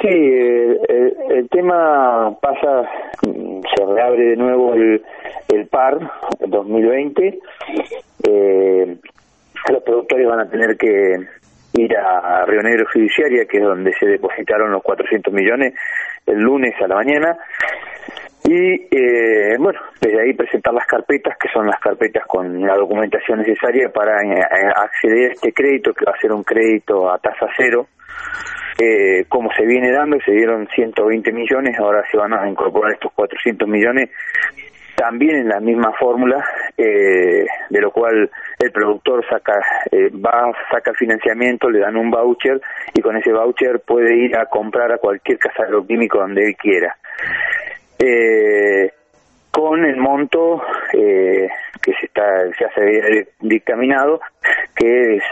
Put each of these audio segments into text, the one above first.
Sí, el, el, tema pasa, se reabre de nuevo el, el PAR 2020. Eh, los productores van a tener que ir a Río Negro Fiduciaria, que es donde se depositaron los 400 millones, el lunes a la mañana. Y eh, bueno, desde ahí presentar las carpetas, que son las carpetas con la documentación necesaria para eh, acceder a este crédito, que va a ser un crédito a tasa cero. Eh, como se viene dando, se dieron 120 millones, ahora se van a incorporar estos 400 millones también en la misma fórmula, eh, de lo cual el productor saca, eh, va, saca financiamiento, le dan un voucher y con ese voucher puede ir a comprar a cualquier casa agroquímico donde él quiera. Eh, con el monto eh, que se está se hace dictaminado que es,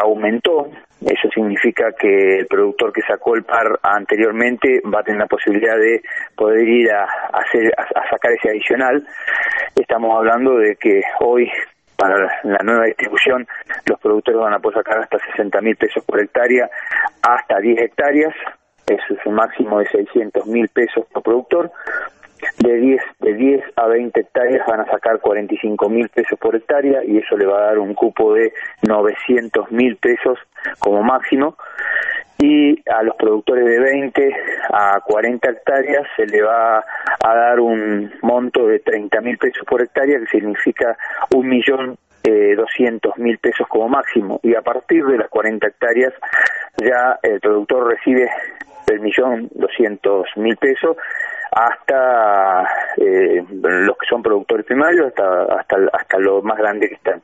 aumentó. Eso significa que el productor que sacó el par anteriormente va a tener la posibilidad de poder ir a, hacer, a, sacar ese adicional. Estamos hablando de que hoy para la nueva distribución los productores van a poder sacar hasta 60 mil pesos por hectárea hasta 10 hectáreas, eso es un máximo de 600 mil pesos por productor, de 10, de 10 a 20 hectáreas van a sacar 45 mil pesos por hectárea y eso le va a dar un cupo de 900 mil pesos como máximo. Y a los productores de 20 a 40 hectáreas se le va a dar un monto de 30 mil pesos por hectárea que significa un millón eh, doscientos mil pesos como máximo. Y a partir de las 40 hectáreas ya el productor recibe el millón doscientos mil pesos hasta eh, los que son productores primarios hasta hasta hasta los más grandes que están.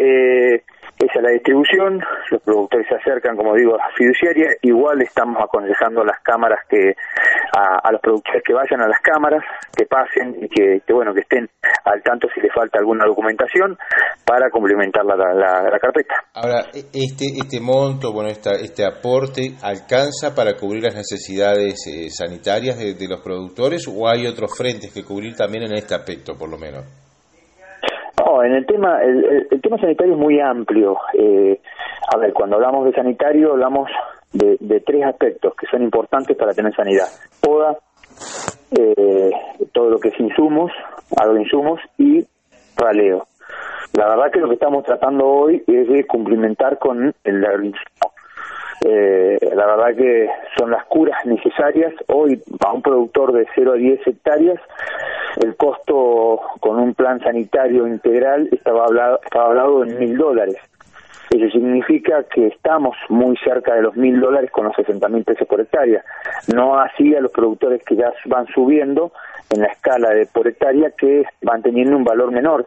Eh, esa es la distribución, los productores se acercan, como digo, a fiduciaria, igual estamos aconsejando a las cámaras que, a, los productores que vayan a las cámaras, que pasen y que, bueno, que estén al tanto si les falta alguna documentación para complementar la, la, carpeta. Ahora, e, este, este monto, bueno, esta, este aporte, ¿alcanza para cubrir las necesidades eh, sanitarias de, de los productores o hay otros frentes que cubrir también en este aspecto, por lo menos? No, en el tema, el, tema sanitario es muy amplio. Eh, a ver, cuando hablamos de sanitario hablamos de, tres aspectos que son importantes para tener sanidad. Poda, eh, todo lo que es insumos, agroinsumos y raleo. La verdad que lo que estamos tratando hoy es de cumplimentar con el agroinsumo. Eh, la verdad que son las curas necesarias. Hoy, a un productor de 0 a 10 hectáreas, el costo con un plan sanitario integral estaba hablado, estaba hablado en mil dólares. Eso significa que estamos muy cerca de los mil dólares con los 60 mil pesos por hectárea. No así a los productores que ya van subiendo en la escala de por hectárea que van teniendo un valor menor.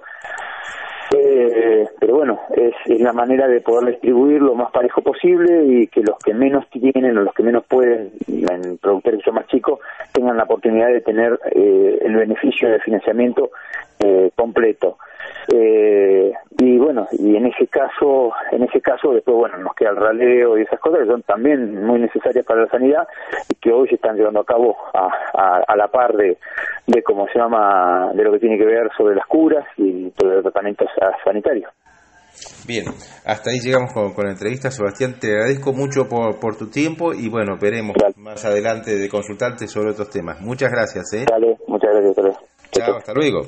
Eh, pero bueno, es, es, la manera de poder distribuir lo más parejo posible y que los que menos tienen o los que menos pueden, en productores son más chicos, tengan la oportunidad de tener eh, el beneficio de financiamiento eh, completo. Eh, y bueno, y en ese caso, en ese caso después bueno nos queda el raleo y esas cosas que son también muy necesarias para la sanidad y que hoy se están llevando a cabo a, a, la par de, de cómo se llama, de lo que tiene que ver sobre las curas y todo el tratamiento sanitario. Bien, hasta ahí llegamos con, con, la entrevista. Sebastián, te agradezco mucho por, por tu tiempo y bueno, veremos más adelante de consultarte sobre otros temas. Muchas gracias. ¿eh? Dale, muchas gracias. Chao, hasta luego.